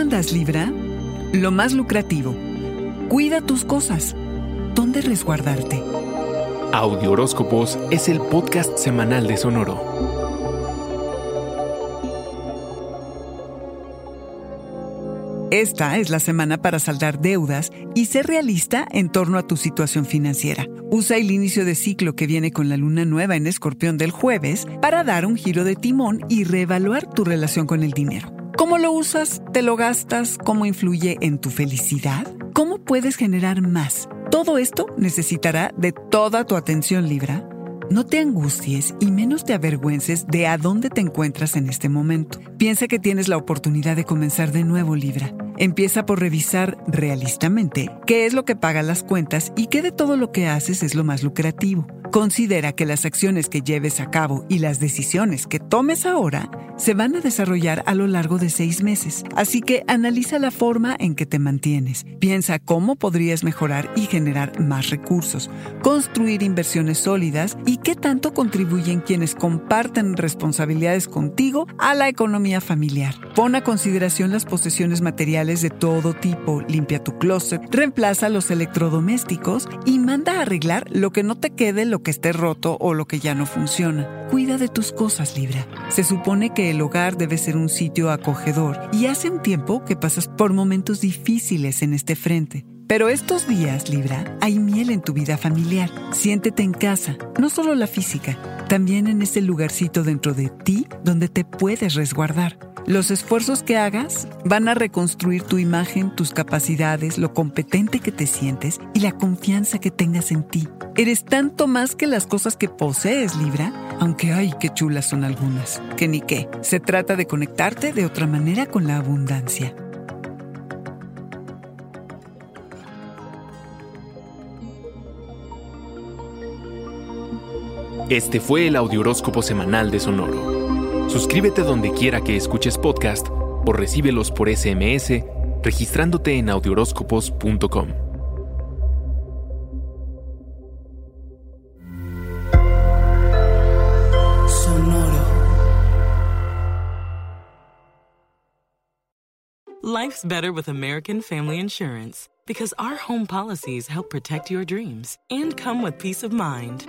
andas, Libra? Lo más lucrativo. Cuida tus cosas. ¿Dónde resguardarte? Audio Horóscopos es el podcast semanal de Sonoro. Esta es la semana para saldar deudas y ser realista en torno a tu situación financiera. Usa el inicio de ciclo que viene con la luna nueva en Escorpión del jueves para dar un giro de timón y reevaluar tu relación con el dinero. ¿Cómo lo usas? ¿Te lo gastas? ¿Cómo influye en tu felicidad? ¿Cómo puedes generar más? Todo esto necesitará de toda tu atención, Libra. No te angusties y menos te avergüences de a dónde te encuentras en este momento. Piensa que tienes la oportunidad de comenzar de nuevo, Libra. Empieza por revisar realistamente qué es lo que paga las cuentas y qué de todo lo que haces es lo más lucrativo. Considera que las acciones que lleves a cabo y las decisiones que tomes ahora se van a desarrollar a lo largo de seis meses, así que analiza la forma en que te mantienes. Piensa cómo podrías mejorar y generar más recursos, construir inversiones sólidas y qué tanto contribuyen quienes comparten responsabilidades contigo a la economía familiar. Pon a consideración las posesiones materiales de todo tipo, limpia tu closet, reemplaza los electrodomésticos y manda a arreglar lo que no te quede, lo que esté roto o lo que ya no funciona. Cuida de tus cosas, Libra. Se supone que el hogar debe ser un sitio acogedor y hace un tiempo que pasas por momentos difíciles en este frente. Pero estos días, Libra, hay miel en tu vida familiar. Siéntete en casa, no solo la física, también en ese lugarcito dentro de ti donde te puedes resguardar. Los esfuerzos que hagas van a reconstruir tu imagen, tus capacidades, lo competente que te sientes y la confianza que tengas en ti. Eres tanto más que las cosas que posees, Libra, aunque ay, qué chulas son algunas. Que ni qué. Se trata de conectarte de otra manera con la abundancia. Este fue el Audioróscopo Semanal de Sonoro. Suscríbete donde quiera que escuches podcast o recíbelos por SMS registrándote en audioróscopos.com. Sonoro. Life's better with American Family Insurance because our home policies help protect your dreams and come with peace of mind.